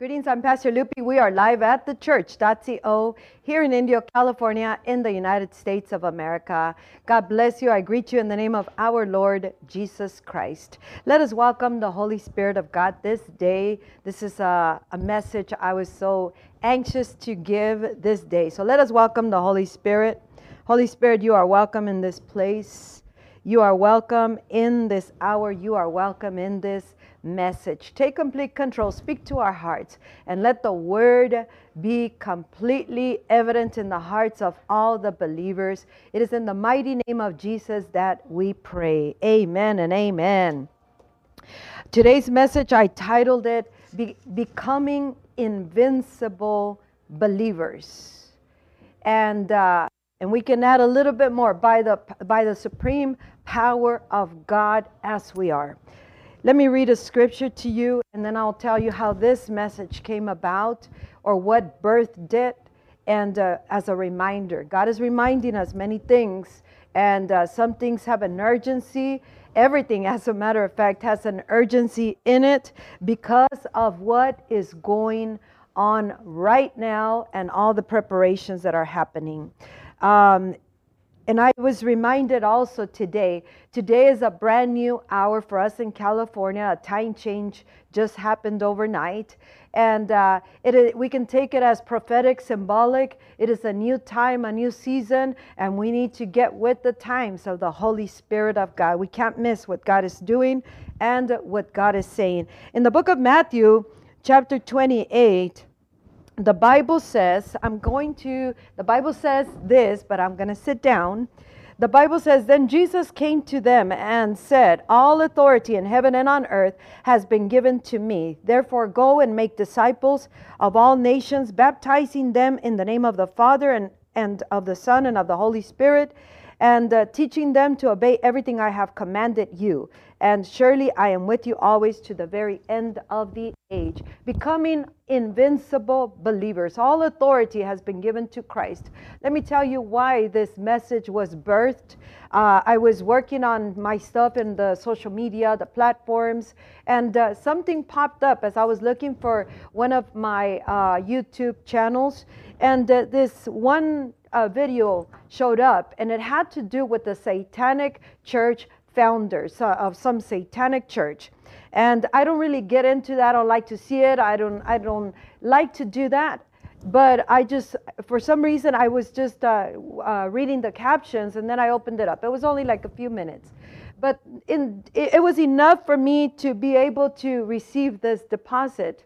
Greetings, I'm Pastor Lupi. We are live at the church.co here in Indio, California, in the United States of America. God bless you. I greet you in the name of our Lord Jesus Christ. Let us welcome the Holy Spirit of God this day. This is a, a message I was so anxious to give this day. So let us welcome the Holy Spirit. Holy Spirit, you are welcome in this place. You are welcome in this hour. You are welcome in this message. Take complete control, speak to our hearts, and let the word be completely evident in the hearts of all the believers. It is in the mighty name of Jesus that we pray. Amen and amen. Today's message, I titled it Be- Becoming Invincible Believers. And, uh, and we can add a little bit more by the, by the supreme power of God as we are. Let me read a scripture to you, and then I'll tell you how this message came about or what birthed it. And uh, as a reminder, God is reminding us many things, and uh, some things have an urgency. Everything, as a matter of fact, has an urgency in it because of what is going on right now and all the preparations that are happening. Um, and I was reminded also today, today is a brand new hour for us in California. A time change just happened overnight. And uh, it, we can take it as prophetic, symbolic. It is a new time, a new season, and we need to get with the times of the Holy Spirit of God. We can't miss what God is doing and what God is saying. In the book of Matthew, chapter 28, the Bible says, I'm going to, the Bible says this, but I'm going to sit down. The Bible says, Then Jesus came to them and said, All authority in heaven and on earth has been given to me. Therefore, go and make disciples of all nations, baptizing them in the name of the Father and, and of the Son and of the Holy Spirit, and uh, teaching them to obey everything I have commanded you. And surely I am with you always to the very end of the age. Becoming invincible believers. All authority has been given to Christ. Let me tell you why this message was birthed. Uh, I was working on my stuff in the social media, the platforms, and uh, something popped up as I was looking for one of my uh, YouTube channels. And uh, this one uh, video showed up, and it had to do with the Satanic Church founders uh, of some satanic church. And i don't really get into that i don't like to see it. I don't i don't like to do that. But i just for some reason i was just uh, uh, reading the captions and then i opened it up. It was only like a few minutes. But in it, it was enough for me to be able to receive this deposit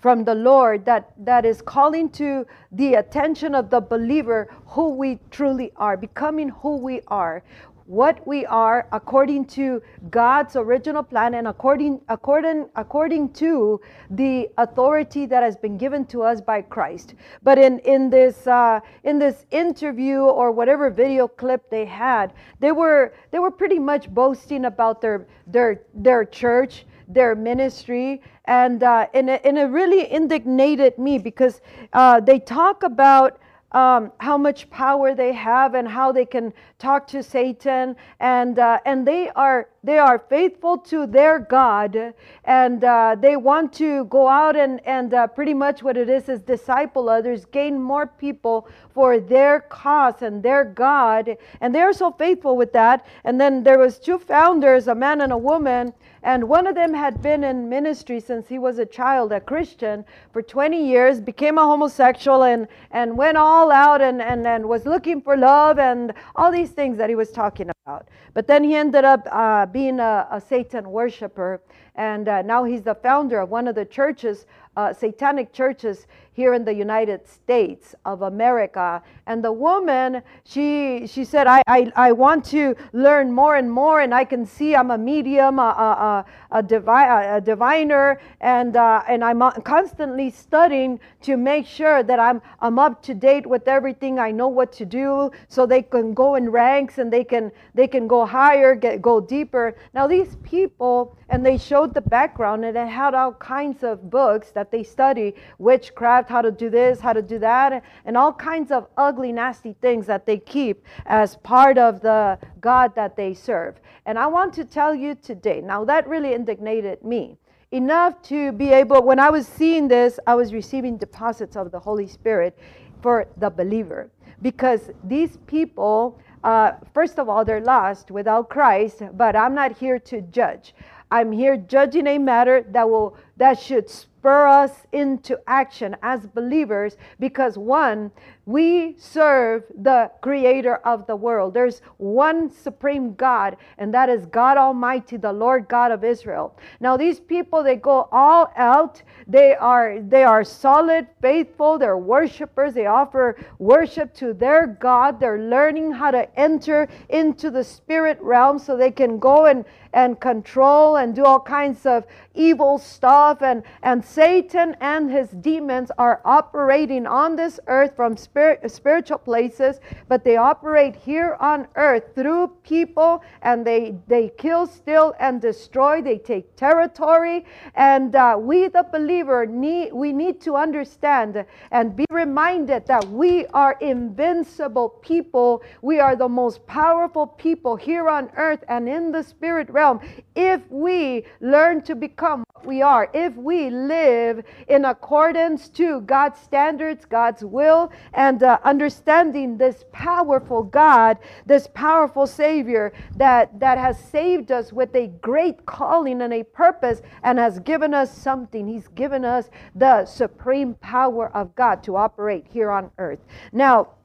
from the Lord that, that is calling to the attention of the believer who we truly are, becoming who we are what we are according to God's original plan and according according according to the authority that has been given to us by Christ. But in in this uh, in this interview or whatever video clip they had, they were they were pretty much boasting about their their their church their ministry and uh, and, it, and it really indignated me because uh, they talk about um, how much power they have and how they can talk to Satan, and uh, and they are they are faithful to their God, and uh, they want to go out and and uh, pretty much what it is is disciple others, gain more people for their cause and their God, and they are so faithful with that. And then there was two founders, a man and a woman, and one of them had been in ministry since he was a child, a Christian, for 20 years, became a homosexual, and, and went all out and, and, and was looking for love and all these things that he was talking about. But then he ended up uh, being a, a, Satan worshiper, and uh, now he's the founder of one of the churches, uh, satanic churches here in the United States of America. And the woman, she she said, I, I, I want to learn more and more, and I can see I'm a medium, a, a, a, divi- a diviner, and, uh, and I'm uh, constantly studying to make sure that I'm, I'm up to date with everything. I know what to do so they can go in ranks and they can, they can go higher, get, go deeper. Now, these people, and they showed the background, and it had all kinds of books that they study witchcraft how to do this, how to do that, and all kinds of ugly, nasty things that they keep as part of the God that they serve. And I want to tell you today, now that really indignated me. enough to be able, when I was seeing this, I was receiving deposits of the Holy Spirit for the believer. Because these people, uh, first of all, they're lost without Christ, but I'm not here to judge. I'm here judging a matter that will that should spur us into action as believers because one we serve the creator of the world. There's one supreme God, and that is God Almighty, the Lord God of Israel. Now these people they go all out. They are they are solid, faithful, they're worshipers. They offer worship to their God. They're learning how to enter into the spirit realm so they can go and and control and do all kinds of evil stuff and and Satan and his demons are operating on this earth from spirit spirit, spiritual places, but they operate here on earth through people and they, they kill, steal, and destroy. They take territory. And uh, we, the believer, need, we need to understand and be reminded that we are invincible people. We are the most powerful people here on earth and in the spirit realm if we learn to become what we are, if we live in accordance to God's standards, God's will, and uh, understanding this powerful God, this powerful Savior that, that has saved us with a great calling and a purpose and has given us something. He's given us the supreme power of God to operate here on earth. Now,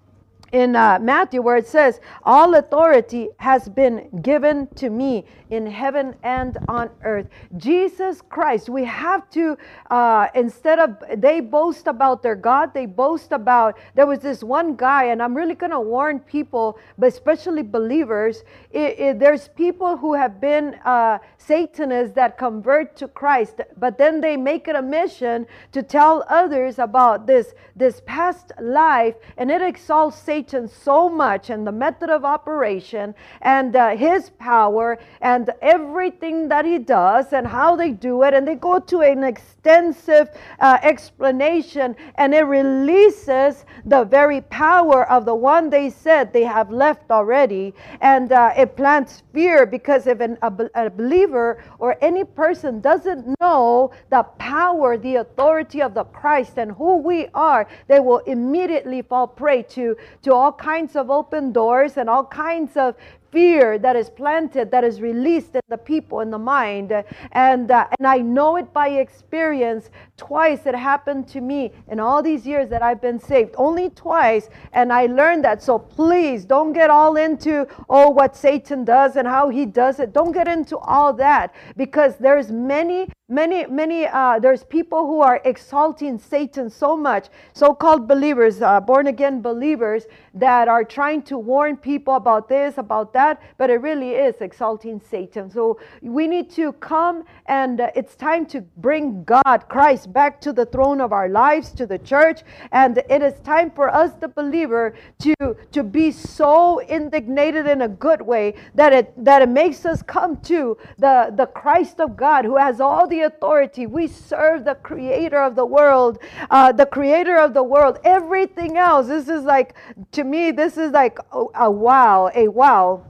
in uh, Matthew where it says, All authority has been given to me in heaven and on earth. Jesus Christ, we have to, uh, instead of, they boast about their God, they boast about, there was this one guy, and I'm really going to warn people, but especially believers, it, it, there's people who have been uh, Satanists that convert to Christ, but then they make it a mission to tell others about this, this past life, and it exalts Satan Satan so much and the method of operation and uh, his power and everything that he does and how they do it. And they go to an extensive uh, explanation and it releases the very power of the one they said they have left already. And uh, it plants fear because if an, a, a believer or any person doesn't know the power, the authority of the Christ and who we are, they will immediately fall prey to, to all kinds of open doors and all kinds of fear that is planted, that is released in the people, in the mind. And, uh, and I know it by experience. Twice it happened to me in all these years that I've been saved. Only twice. And I learned that. So please don't get all into, oh, what Satan does and how he does it. Don't get into all that because there's many many many uh, there's people who are exalting satan so much so-called believers uh, born again believers that are trying to warn people about this about that that, but it really is exalting Satan. So we need to come and uh, it's time to bring God, Christ, back to the throne of our lives, to the church. And it is time for us, the believer, to, to be so indignated in a good way that it, that it makes us come to the, the Christ of God who has all the authority. We serve the creator of the world, uh, the creator of the world. Everything else, this is like, to me, this is like a, a wow, a wow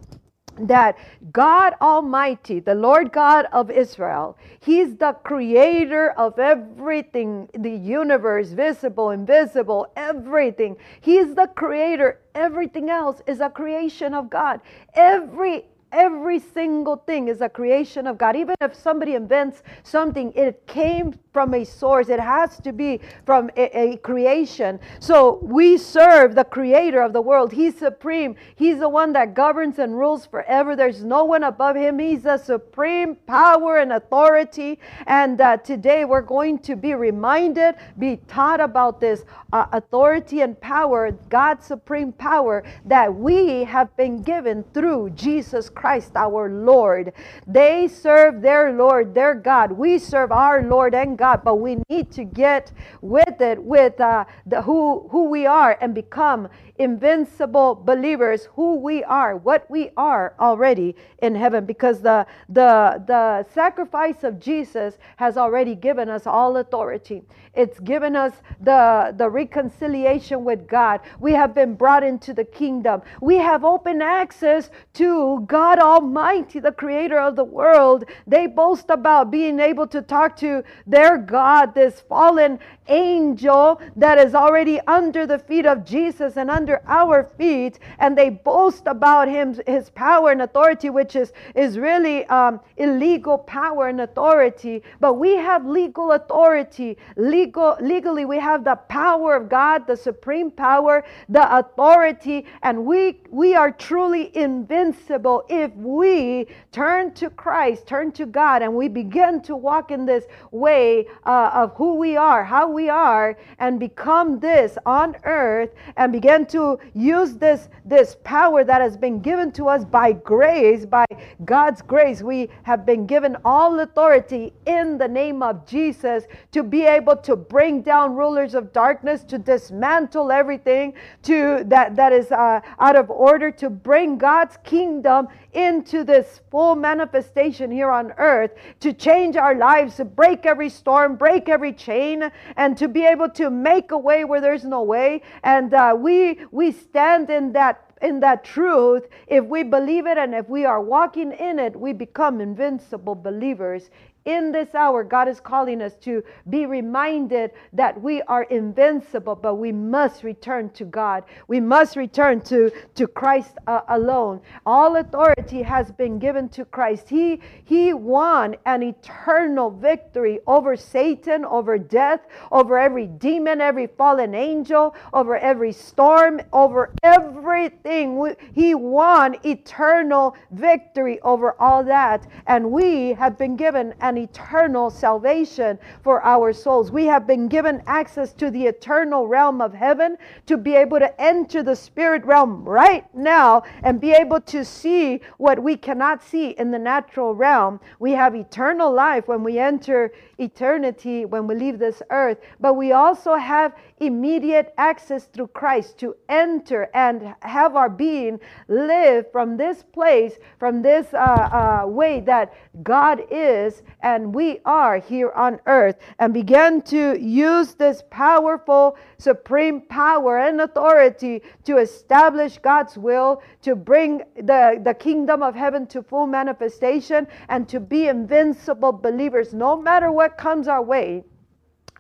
that God Almighty, the Lord God of Israel, He's the creator of everything, the universe, visible, invisible, everything. He's the creator. Everything else is a creation of God. Every Every single thing is a creation of God. Even if somebody invents something, it came from a source. It has to be from a, a, creation. So we serve the creator of the world. He's supreme. He's the one that governs and rules forever. There's no one above him. He's the supreme power and authority. And uh, today we're going to be reminded, be taught about this uh, authority and power, God's supreme power that we have been given through Jesus Christ. Christ our Lord. They serve their Lord, their God. We serve our Lord and God, but we need to get with it, with uh, the, who, who we are and become invincible believers who we are what we are already in heaven because the the the sacrifice of Jesus has already given us all authority it's given us the the reconciliation with God we have been brought into the kingdom we have open access to God God Almighty, the creator of the world. They boast about being able to talk to their God, this fallen angel that is already under the feet of Jesus and under our feet, and they boast about him, his power and authority, which is, is really um, illegal power and authority. But we have legal authority. Legal, legally, we have the power of God, the supreme power, the authority, and we we are truly invincible if we turn to Christ, turn to God, and we begin to walk in this way uh, of who we are, how we are, and become this on earth, and begin to use this this power that has been given to us by grace, by God's grace. We have been given all authority in the name of Jesus to be able to bring down rulers of darkness, to dismantle everything to that that is uh, out of order, to bring God's kingdom into this full manifestation here on earth, to change our lives, to break every storm, break every chain, and to be able to make a way where there's no way. And uh, we we stand in that in that truth, if we believe it and if we are walking in it, we become invincible believers in this hour, God is calling us to be reminded that we are invincible, but we must return to God. We must return to, to Christ uh, alone. All authority has been given to Christ. He, he won an eternal victory over Satan, over death, over every demon, every fallen angel, over every storm, over everything. He won eternal victory over all that. And we have been given an an eternal salvation for our souls. We have been given access to the eternal realm of heaven to be able to enter the spirit realm right now and be able to see what we cannot see in the natural realm. We have eternal life when we enter eternity, when we leave this earth, but we also have immediate access through Christ to enter and have our being live from this place, from this uh, uh, way that God is and we are here on earth, and begin to use this powerful, supreme power and authority to establish God's will, to bring the, the kingdom of heaven to full manifestation, and to be invincible believers no matter what comes our way.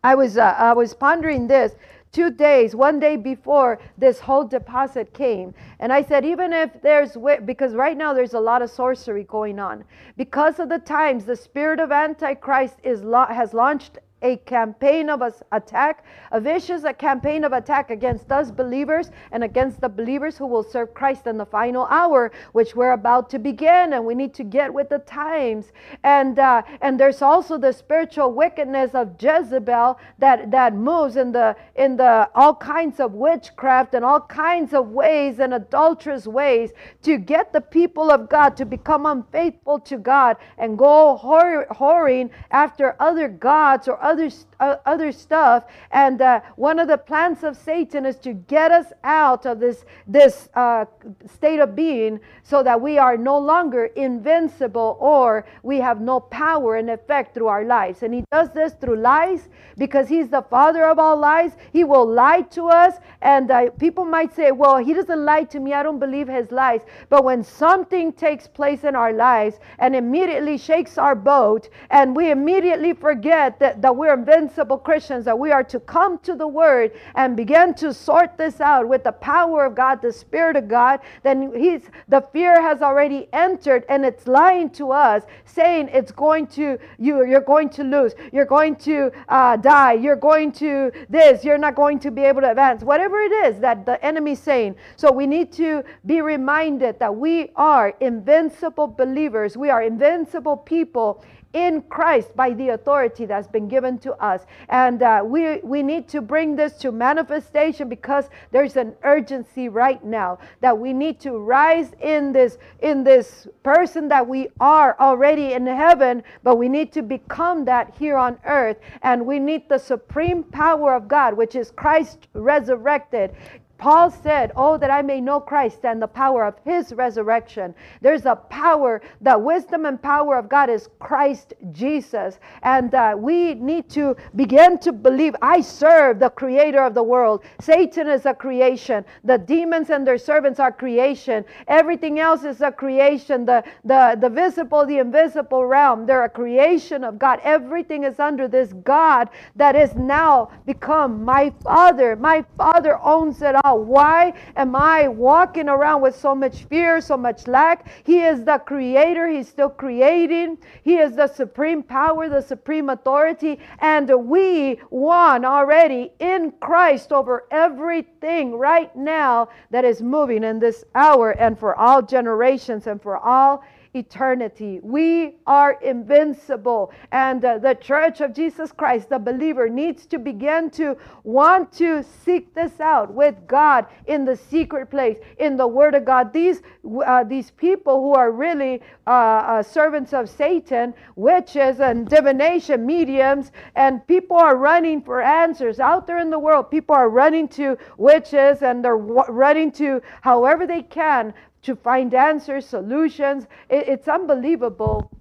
I was uh, I was pondering this two days, one day before this whole deposit came. And I said, even if there's, because right now there's a lot of sorcery going on, because of the times, the spirit of Antichrist is has launched a campaign of attack, a vicious a campaign of attack against us believers and against the believers who will serve Christ in the final hour, which we're about to begin, and we need to get with the times. And uh, and there's also the spiritual wickedness of Jezebel that that moves in the in the all kinds of witchcraft and all kinds of ways and adulterous ways to get the people of God to become unfaithful to God and go whoring after other gods or other other, other stuff. And uh, one of the plans of Satan is to get us out of this, this uh, state of being so that we are no longer invincible or we have no power and effect through our lives. And he does this through lies because he's the father of all lies. He will lie to us. And uh, people might say, well, he doesn't lie to me. I don't believe his lies. But when something takes place in our lives and immediately shakes our boat and we immediately forget that, that we're invincible Christians, that we are to come to the Word and begin to sort this out with the power of God, the Spirit of God, then He's the fear has already entered and it's lying to us, saying it's going to you, you're going to lose, you're going to uh, die, you're going to this, you're not going to be able to advance, whatever it is that the enemy's saying. So we need to be reminded that we are invincible believers, we are invincible people in Christ by the authority that's been given to us. And uh, we, we need to bring this to manifestation because there's an urgency right now that we need to rise in this, in this person that we are already in heaven, but we need to become that here on earth. And we need the supreme power of God, which is Christ resurrected Paul said, Oh, that I may know Christ and the power of his resurrection. There's a power, the wisdom and power of God is Christ Jesus. And uh, we need to begin to believe I serve the creator of the world. Satan is a creation. The demons and their servants are creation. Everything else is a creation. The, the, the visible, the invisible realm, they're a creation of God. Everything is under this God that is now become my Father. My Father owns it all. Why am I walking around with so much fear, so much lack? He is the creator. He's still creating. He is the supreme power, the supreme authority. And we won already in Christ over everything right now that is moving in this hour and for all generations and for all eternity. We are invincible. And uh, the church of Jesus Christ, the believer, needs to begin to want to seek this out with God in the secret place, in the Word of God. These, uh, these people who are really uh, uh servants of Satan, witches and divination mediums, and people are running for answers out there in the world. People are running to witches and they're running to however they can to find answers, solutions. It, it's unbelievable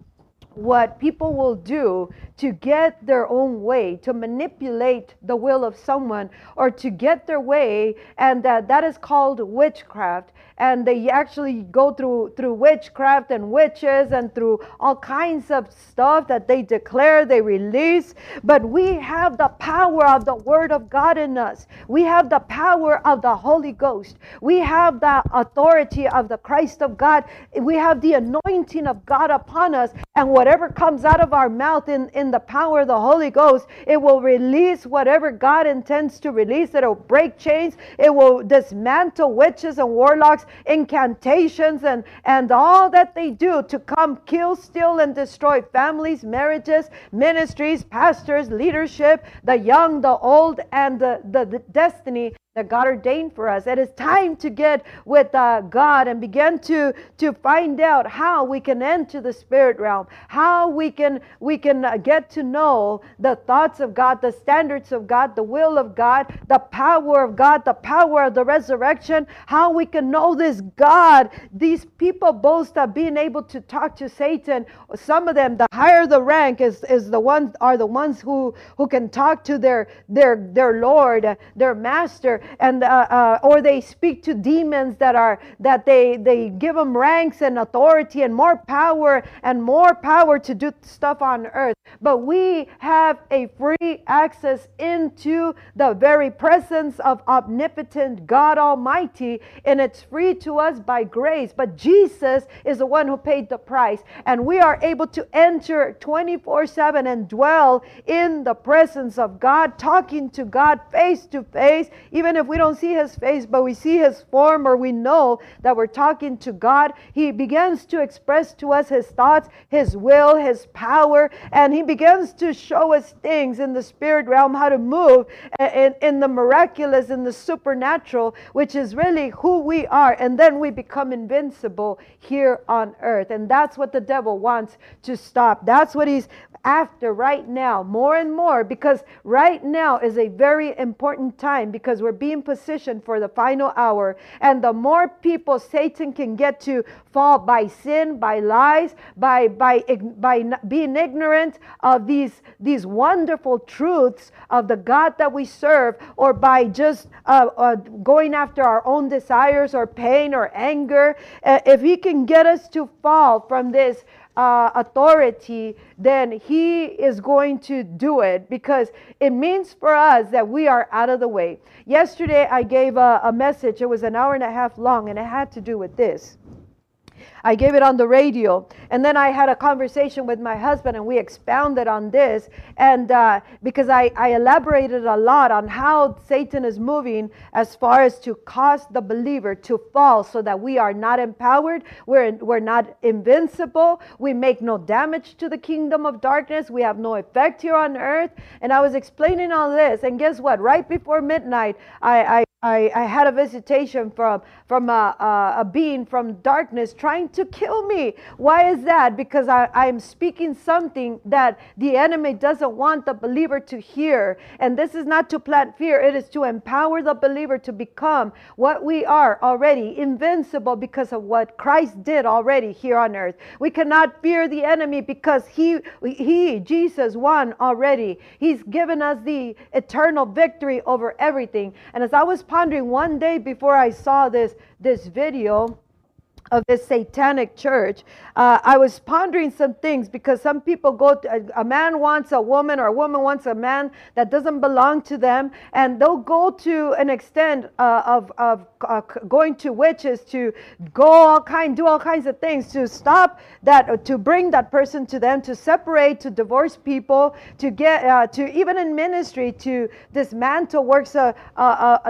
what people will do to get their own way, to manipulate the will of someone, or to get their way, and uh, that is called witchcraft. And they actually go through through witchcraft and witches and through all kinds of stuff that they declare, they release. But we have the power of the Word of God in us. We have the power of the Holy Ghost. We have the authority of the Christ of God. We have the anointing of God upon us, and whatever comes out of our mouth in in the power of the Holy Ghost, it will release whatever God intends to release. It'll break chains. It will dismantle witches and warlocks, incantations, and, and all that they do to come kill, steal, and destroy families, marriages, ministries, pastors, leadership, the young, the old, and the, the, the destiny that God ordained for us. It is time to get with uh, God and begin to to find out how we can enter the spirit realm, how we can we can uh, get to know the thoughts of God, the standards of God, the will of God, the power of God, the power of the resurrection, how we can know this God. These people boast of being able to talk to Satan. Some of them, the higher the rank is is the ones are the ones who who can talk to their their their Lord, their master and uh, uh, or they speak to demons that are that they they give them ranks and authority and more power and more power to do stuff on earth but we have a free access into the very presence of omnipotent God Almighty, and it's free to us by grace. But Jesus is the one who paid the price, and we are able to enter 24 7 and dwell in the presence of God, talking to God face to face, even if we don't see his face, but we see his form or we know that we're talking to God. He begins to express to us his thoughts, his will, his power, and he he begins to show us things in the spirit realm, how to move in, in the miraculous, in the supernatural, which is really who we are. And then we become invincible here on earth. And that's what the devil wants to stop. That's what he's after right now more and more because right now is a very important time because we're being positioned for the final hour. And the more people satan can get to fall by sin by lies by by by being ignorant of these these wonderful truths of the god that we serve or by just uh, uh, going after our own desires or pain or anger uh, if he can get us to fall from this uh, authority, then He is going to do it because it means for us that we are out of the way. Yesterday, I gave a, a message, it was an hour and a half long, and it had to do with this. I gave it on the radio. And then I had a conversation with my husband and we expounded on this. And uh, because I, I elaborated a lot on how Satan is moving as far as to cause the believer to fall so that we are not empowered, we're, we're not invincible, we make no damage to the kingdom of darkness, we have no effect here on earth. And I was explaining all this. And guess what? Right before midnight, I, I I, I had a visitation from from a, a, a, being from darkness trying to kill me. Why is that? Because I, I'm speaking something that the enemy doesn't want the believer to hear. And this is not to plant fear, it is to empower the believer to become what we are already, invincible because of what Christ did already here on earth. We cannot fear the enemy because he, he Jesus, won already. He's given us the eternal victory over everything. And as I was pondering one day before I saw this this video of this satanic church, uh, I was pondering some things because some people go, to, a, a, man wants a woman or a woman wants a man that doesn't belong to them, and they'll go to an extent uh, of, of uh, going to witches to go all kind, do all kinds of things to stop that, uh, to bring that person to them, to separate, to divorce people, to get, uh, to even in ministry, to dismantle works, uh,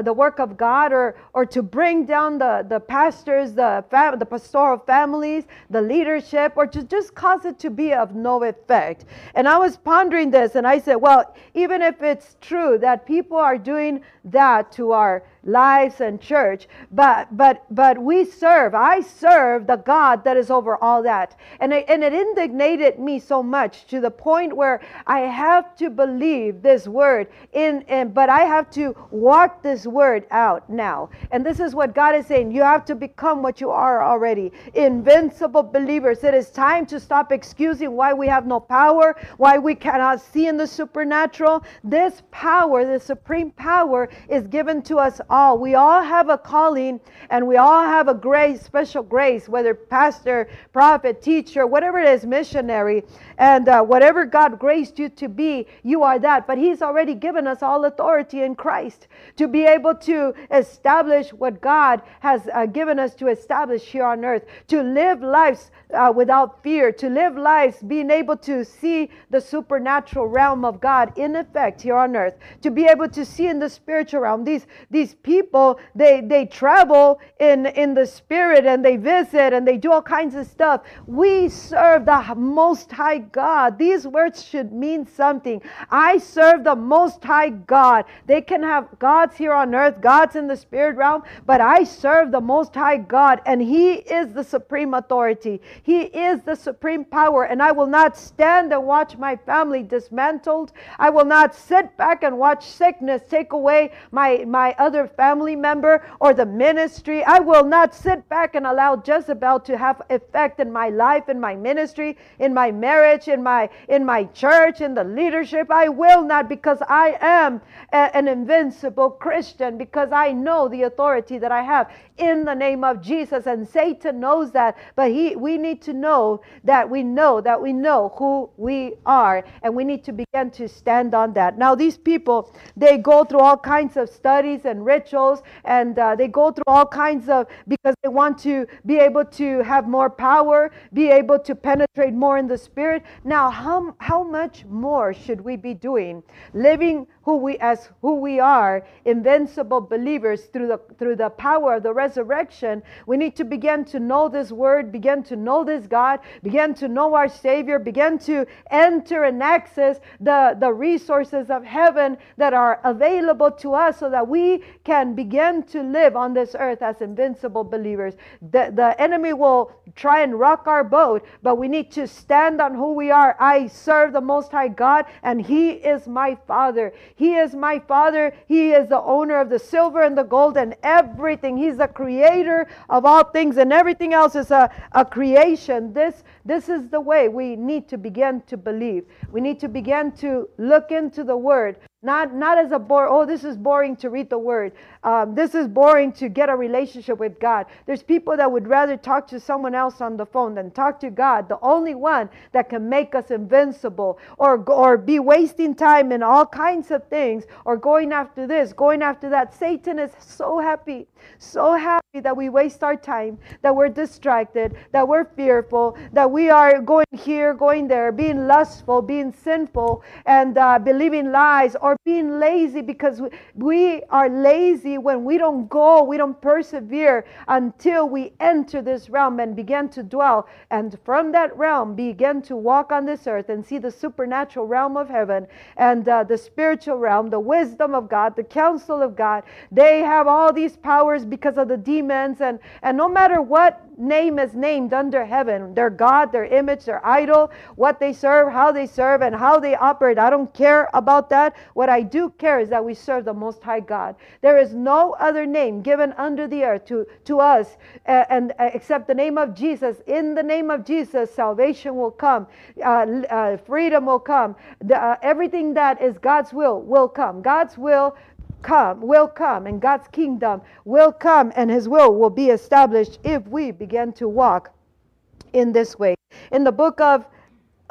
the work of God, or or to bring down the the pastors, the the pastoral families, the leadership, or to just cause it to be of no effect. And I was pondering this and I said, well, even if it's true that people are doing that to our lives and church but but but we serve i serve the god that is over all that. And it, and it indignated me so much to the point where i have to believe this word in and but i have to walk this word out now. And this is what god is saying you have to become what you are already. Invincible believers it is time to stop excusing why we have no power why we cannot see in the supernatural. This power the supreme power is given to us all. We all have a calling and we all have a grace, special grace, whether pastor, prophet, teacher, whatever it is, missionary, and uh, whatever God graced you to be, you are that. But He's already given us all authority in Christ to be able to establish what God has uh, given us to establish here on earth, to live lives uh, without fear, to live lives being able to see the supernatural realm of God in effect here on earth, to be able to see in the spiritual realm. These these people they they travel in in the spirit and they visit and they do all kinds of stuff. We serve the Most High God. These words should mean something. I serve the Most High God. They can have gods here on earth, gods in the spirit realm, but I serve the Most High God, and He is the supreme authority. He is the supreme power, and I will not stand and watch my family dismantled. I will not sit back and watch sickness take away my, my other family member or the ministry. I will not sit back and allow Jezebel to have effect in my life, in my ministry, in my marriage, in my in my church, in the leadership. I will not because I am a, an invincible Christian because I know the authority that I have in the name of Jesus. And Satan knows that, but he we need to know that we know that we know who we are, and we need to begin to stand on that. Now, these people they go through all kinds of studies and rituals, and uh, they go through all kinds of because they want to be able to have more power, be able to penetrate more in the spirit. Now, how how much more should we be doing living who we as who we are invincible believers through the through the power of the resurrection we need to begin to know this word begin to know this god begin to know our savior begin to enter and access the the resources of heaven that are available to us so that we can begin to live on this earth as invincible believers the, the enemy will try and rock our boat but we need to stand on who we are i serve the most high god and he is my father he is my Father. He is the owner of the silver and the gold and everything. He's the creator of all things, and everything else is a, a creation. This, this is the way we need to begin to believe. We need to begin to look into the Word. Not, not as a bore, oh, this is boring to read the word. Um, this is boring to get a relationship with God. There's people that would rather talk to someone else on the phone than talk to God, the only one that can make us invincible, or, or be wasting time in all kinds of things, or going after this, going after that. Satan is so happy, so happy that we waste our time, that we're distracted, that we're fearful, that we are going here, going there, being lustful, being sinful, and uh, believing lies. Or or being lazy because we, are lazy when we don't go, we don't persevere until we enter this realm and begin to dwell. And from that realm, begin to walk on this earth and see the supernatural realm of heaven and uh, the spiritual realm, the wisdom of God, the counsel of God. They have all these powers because of the demons. And, and no matter what name is named under heaven their God, their image, their idol, what they serve, how they serve, and how they operate. I don't care about that. What I do care is that we serve the Most High God. There is no other name given under the earth to, to us uh, and uh, except the name of Jesus. In the name of Jesus, salvation will come, uh, uh freedom will come, the, uh, everything that is God's will will come. God's will come, will come, and God's kingdom will come, and His will will be established if we begin to walk in this way. In the book of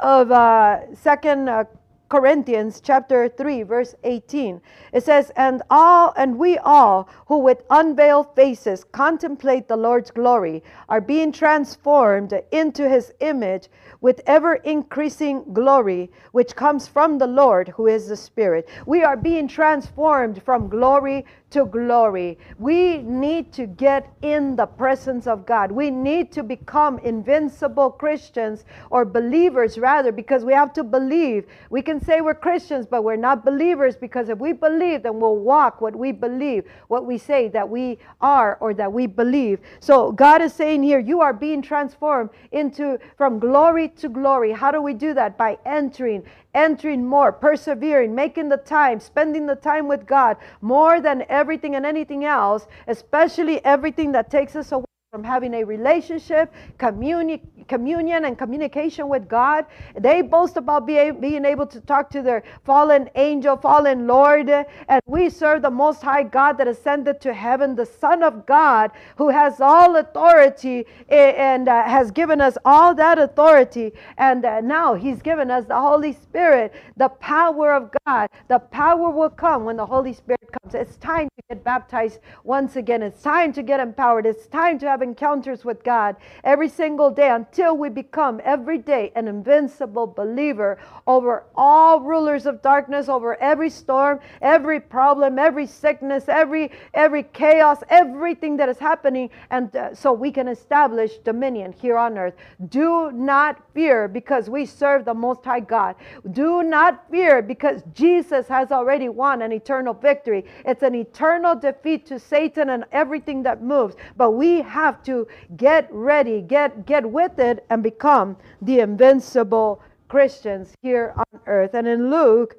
of uh, Second uh, Corinthians chapter 3 verse 18 it says and all and we all who with unveiled faces contemplate the Lord's glory are being transformed into his image with ever increasing glory, which comes from the Lord, who is the Spirit. We are being transformed from glory to glory. We need to get in the presence of God. We need to become invincible Christians or believers, rather, because we have to believe. We can say we're Christians, but we're not believers because if we believe, then we'll walk what we believe, what we say that we are or that we believe. So God is saying here, you are being transformed into from glory to glory. How do we do that? By entering, entering more, persevering, making the time, spending the time with God more than everything and anything else, especially everything that takes us away from having a relationship, communi- communion, and communication with God. They boast about be, being able to talk to their fallen angel, fallen Lord. And we serve the Most High God that ascended to heaven, the Son of God, who has all authority and uh, has given us all that authority. And uh, now He's given us the Holy Spirit, the power of God. The power will come when the Holy Spirit comes. It's time to get baptized once again. It's time to get empowered. It's time to have have encounters with God every single day until we become every day an invincible believer over all rulers of darkness, over every storm, every problem, every sickness, every every chaos, everything that is happening and uh, so we can establish dominion here on earth. Do not fear because we serve the most high God. Do not fear because Jesus has already won an eternal victory. It's an eternal defeat to Satan and everything that moves. But we have have to get ready, get, get with it, and become the invincible Christians here on earth. And in Luke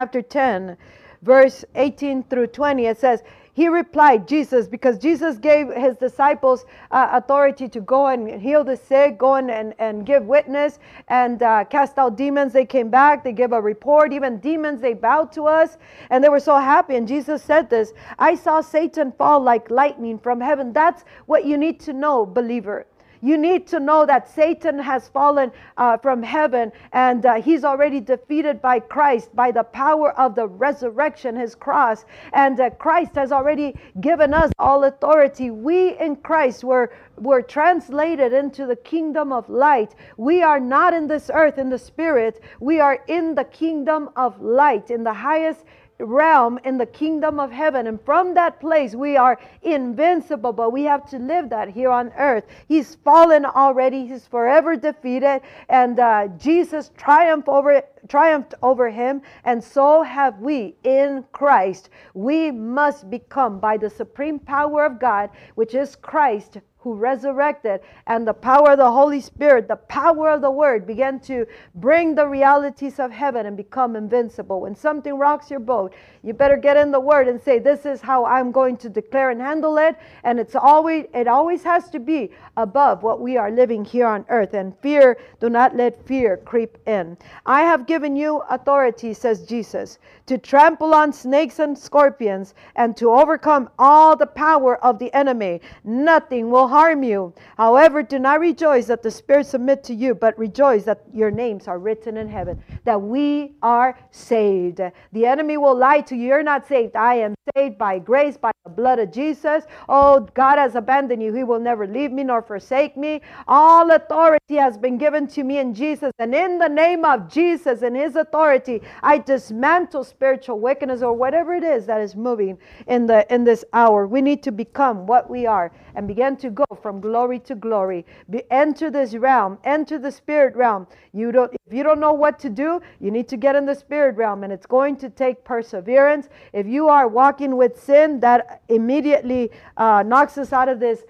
chapter 10, verse 18 through 20, it says, he replied, Jesus, because Jesus gave his disciples uh, authority to go and heal the sick, go and, and, and give witness and uh, cast out demons. They came back, they gave a report. Even demons, they bowed to us and they were so happy. And Jesus said this I saw Satan fall like lightning from heaven. That's what you need to know, believer. You need to know that Satan has fallen uh, from heaven and uh, he's already defeated by Christ by the power of the resurrection, his cross. And uh, Christ has already given us all authority. We in Christ were, were translated into the kingdom of light. We are not in this earth in the spirit, we are in the kingdom of light, in the highest realm in the kingdom of heaven. And from that place, we are invincible, but we have to live that here on earth. He's fallen already, he's forever defeated, and uh, Jesus triumphed over, triumphed over him, and so have we in Christ. We must become, by the supreme power of God, which is Christ, who resurrected and the power of the Holy Spirit, the power of the Word began to bring the realities of heaven and become invincible. When something rocks your boat, you better get in the Word and say, This is how I'm going to declare and handle it. And it's always it always has to be above what we are living here on earth. And fear, do not let fear creep in. I have given you authority, says Jesus, to trample on snakes and scorpions and to overcome all the power of the enemy. Nothing will harm you. However, do not rejoice that the spirits submit to you, but rejoice that your names are written in heaven. that we are saved. The enemy will lie to you. You're not saved. I am saved by grace, by the blood of Jesus. Oh, God has abandoned you. He will never leave me nor forsake me. All authority has been given to me in Jesus. And in the name of Jesus and his authority, I dismantle spiritual wickedness or whatever it is that is moving in the in this hour. We need to become what we are and begin to go from glory to glory. Be, enter this realm, enter the spirit realm. You don't if you don't know what to do, you need to get in the spirit realm and it's going to take perseverance. If you are walking with sin, that immediately uh, knocks us out of this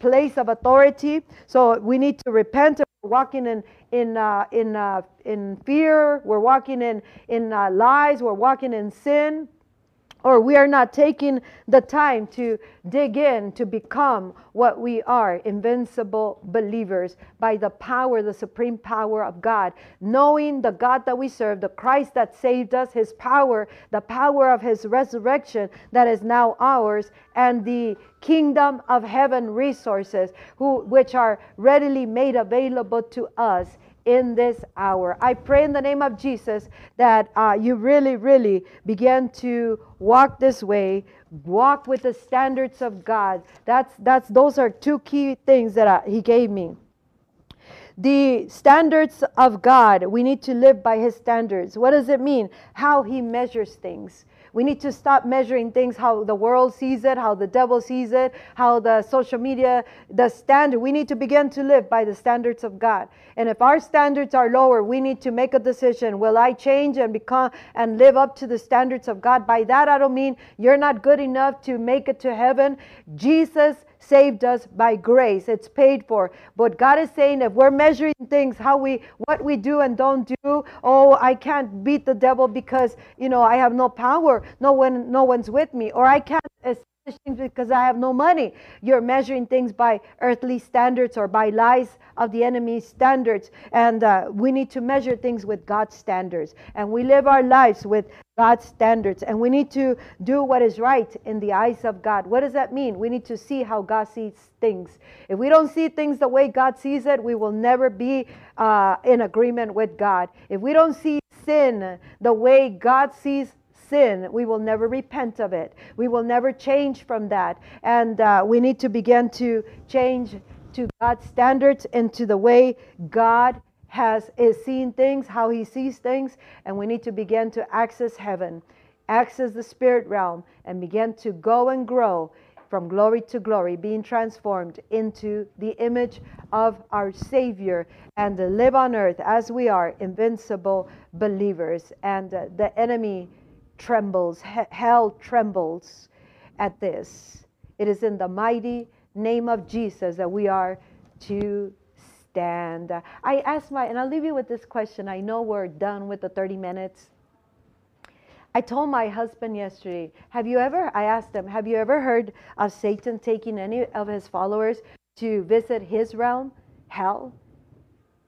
place of authority. So we need to repent. Walking in in uh, in uh, in fear. We're walking in in uh, lies. We're walking in sin or we are not taking the time to dig in to become what we are invincible believers by the power the supreme power of god. Knowing the god that we serve the christ that saved us his power the power of his resurrection that is now ours and the kingdom of heaven resources who which are readily made available to us in this hour. I pray in the name of Jesus that uh, you really, really begin to walk this way, walk with the standards of God. That's that's those are two key things that I, uh, He gave me. The standards of God, we need to live by His standards. What does it mean? How He measures things. We need to stop measuring things how the world sees it, how the devil sees it, how the social media, the standard. We need to begin to live by the standards of God. And if our standards are lower, we need to make a decision. Will I change and become and live up to the standards of God? By that, I don't mean you're not good enough to make it to heaven. Jesus saved us by grace. It's paid for. But god is saying if we're measuring things how we what we do and don't do oh i can't beat the devil because you know i have no power. No one no one's with me. Or i can't because I have no money. You're measuring things by earthly standards or by lies of the enemy's standards. And uh, we need to measure things with God's standards. And we live our lives with God's standards. And we need to do what is right in the eyes of God. What does that mean? We need to see how God sees things. If we don't see things the way God sees it, we will never be uh, in agreement with God. If we don't see sin the way God sees sin, we will never repent of it. We will never change from that. And uh, we need to begin to change to God's standards and to the way God has is seeing things, how he sees things, and we need to begin to access heaven, access the spirit realm, and begin to go and grow from glory to glory, being transformed into the image of our Savior and live on earth as we are invincible believers. And uh, the enemy trembles, hell trembles at this. It is in the mighty name of Jesus that we are to stand. I asked my, and I'll leave you with this question. I know we're done with the 30 minutes. I told my husband yesterday, have you ever, I asked him, have you ever heard of Satan taking any of his followers to visit his realm, hell?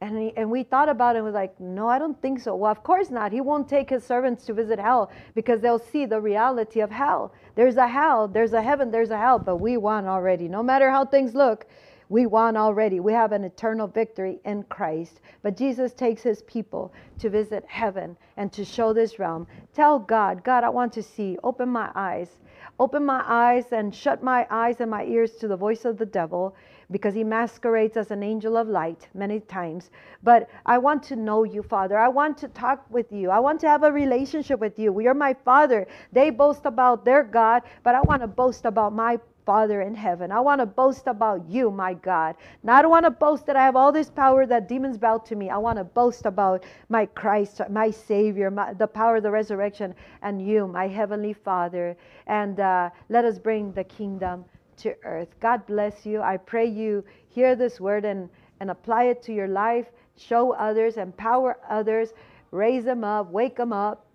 And, he, and we thought about it and was like, no, I don't think so. Well, of course not. He won't take his servants to visit hell because they'll see the reality of hell. There's a hell, there's a heaven, there's a hell, but we won already. No matter how things look, we won already. We have an eternal victory in Christ. But Jesus takes his people to visit heaven and to show this realm. Tell God, God, I want to see. Open my eyes. Open my eyes and shut my eyes and my ears to the voice of the devil because he masquerades as an angel of light many times. But I want to know you, Father. I want to talk with you. I want to have a relationship with you. You're my Father. They boast about their God, but I want to boast about my Father in heaven. I want to boast about you, my God. Now, I don't want to boast that I have all this power that demons bow to me. I want to boast about my Christ, my Savior, my, the power of the resurrection, and you, my Heavenly Father. And uh, let us bring the kingdom to earth. God bless you. I pray you hear this word and, and apply it to your life. Show others, empower others, raise them up, wake them up,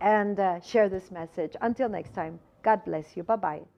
and uh, share this message. Until next time, God bless you. Bye bye.